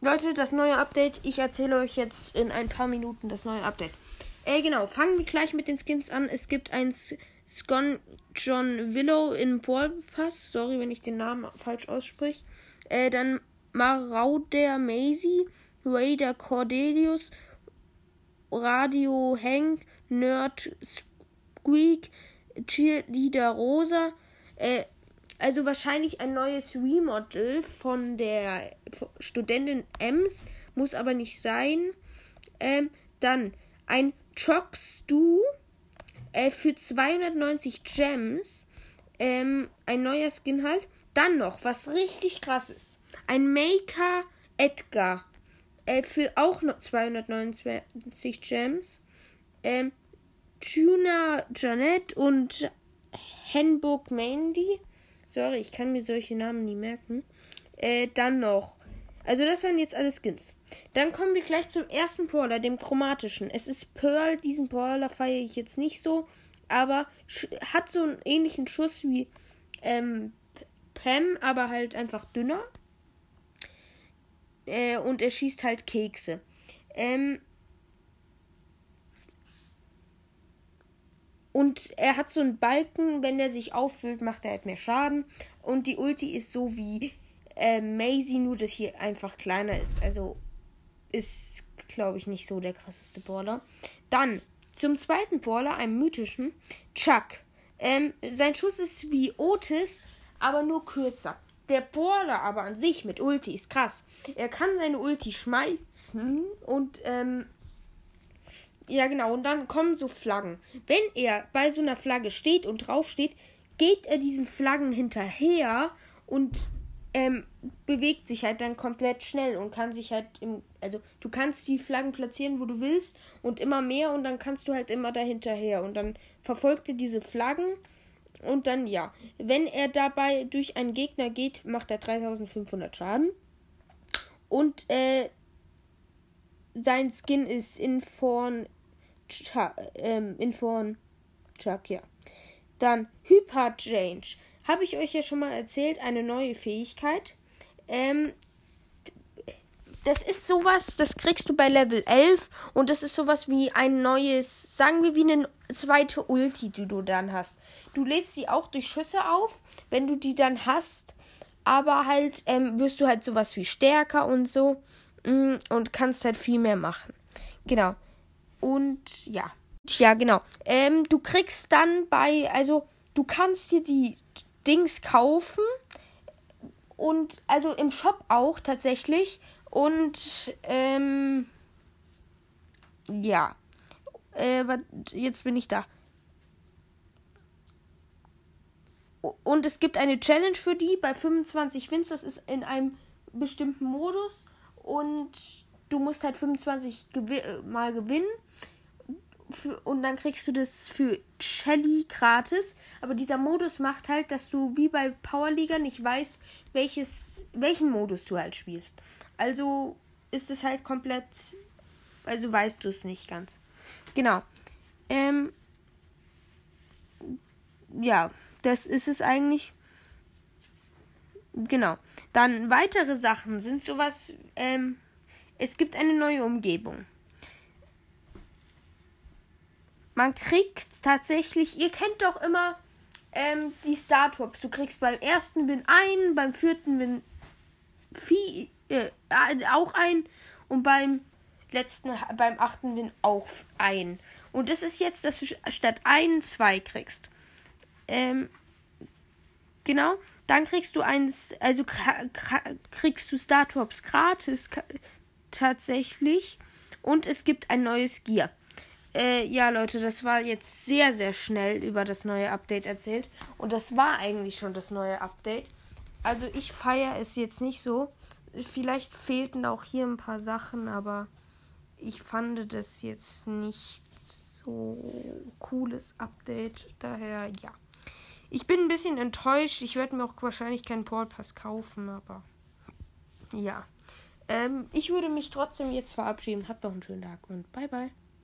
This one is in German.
Leute, das neue Update. Ich erzähle euch jetzt in ein paar Minuten das neue Update. Äh, genau. Fangen wir gleich mit den Skins an. Es gibt ein Scon John Willow in Ball Pass. Sorry, wenn ich den Namen falsch ausspreche. Äh, dann Marauder Maisie, Raider Cordelius, Radio Hank, Nerd Squeak, Cheerleader Rosa, äh, also wahrscheinlich ein neues Remodel von der Studentin Ems, muss aber nicht sein. Ähm, dann ein Chox-Du äh, für 290 Gems. Ähm, ein neuer Skin halt. Dann noch, was richtig krass ist. Ein Maker Edgar. Äh, für auch noch 229 Gems. Ähm, Tuna Janet und Henburg Mandy. Sorry, ich kann mir solche Namen nie merken. Äh, dann noch. Also das waren jetzt alle Skins. Dann kommen wir gleich zum ersten Brawler, dem chromatischen. Es ist Pearl. Diesen Brawler feiere ich jetzt nicht so. Aber hat so einen ähnlichen Schuss wie ähm, Pam, aber halt einfach dünner. Äh, und er schießt halt Kekse. Ähm, Und er hat so einen Balken, wenn der sich auffüllt, macht er halt mehr Schaden. Und die Ulti ist so wie äh, Maisie, nur dass hier einfach kleiner ist. Also ist, glaube ich, nicht so der krasseste Brawler. Dann zum zweiten Brawler, einem mythischen, Chuck. Ähm, sein Schuss ist wie Otis, aber nur kürzer. Der Brawler aber an sich mit Ulti ist krass. Er kann seine Ulti schmeißen und ähm, ja, genau. Und dann kommen so Flaggen. Wenn er bei so einer Flagge steht und drauf steht, geht er diesen Flaggen hinterher und ähm, bewegt sich halt dann komplett schnell und kann sich halt im. Also, du kannst die Flaggen platzieren, wo du willst und immer mehr und dann kannst du halt immer dahinterher. Und dann verfolgt er diese Flaggen und dann, ja. Wenn er dabei durch einen Gegner geht, macht er 3500 Schaden. Und, äh, sein Skin ist in Form Chuck, ähm, Inform Chuck, ja. Dann Hyper Change. Habe ich euch ja schon mal erzählt, eine neue Fähigkeit. Ähm, das ist sowas, das kriegst du bei Level 11 und das ist sowas wie ein neues, sagen wir wie eine zweite Ulti, die du dann hast. Du lädst sie auch durch Schüsse auf, wenn du die dann hast, aber halt ähm, wirst du halt sowas wie stärker und so und kannst halt viel mehr machen. Genau. Und ja. Ja, genau. Ähm, du kriegst dann bei, also du kannst dir die Dings kaufen. Und also im Shop auch tatsächlich. Und ähm, ja. Äh, jetzt bin ich da. Und es gibt eine Challenge für die bei 25 Wins. Das ist in einem bestimmten Modus. Und du musst halt 25 gewi äh, Mal gewinnen. Und dann kriegst du das für Shelly gratis. Aber dieser Modus macht halt, dass du wie bei Powerliga nicht weißt, welches, welchen Modus du halt spielst. Also ist es halt komplett. Also weißt du es nicht ganz. Genau. Ähm, ja, das ist es eigentlich. Genau. Dann weitere Sachen sind sowas. Ähm, es gibt eine neue Umgebung. Man kriegt tatsächlich, ihr kennt doch immer ähm, die Startups. Du kriegst beim ersten Win einen, beim vierten Win vier, äh, auch ein und beim letzten, beim achten Win auch ein. Und das ist jetzt, dass du statt einen zwei kriegst. Ähm, genau. Dann kriegst du eins, also kriegst du Startups gratis tatsächlich. Und es gibt ein neues Gear. Äh, ja, Leute, das war jetzt sehr, sehr schnell über das neue Update erzählt. Und das war eigentlich schon das neue Update. Also ich feiere es jetzt nicht so. Vielleicht fehlten auch hier ein paar Sachen, aber ich fand das jetzt nicht so cooles Update. Daher, ja. Ich bin ein bisschen enttäuscht. Ich werde mir auch wahrscheinlich keinen Paul Pass kaufen, aber ja. Ähm, ich würde mich trotzdem jetzt verabschieden. Habt noch einen schönen Tag und bye bye.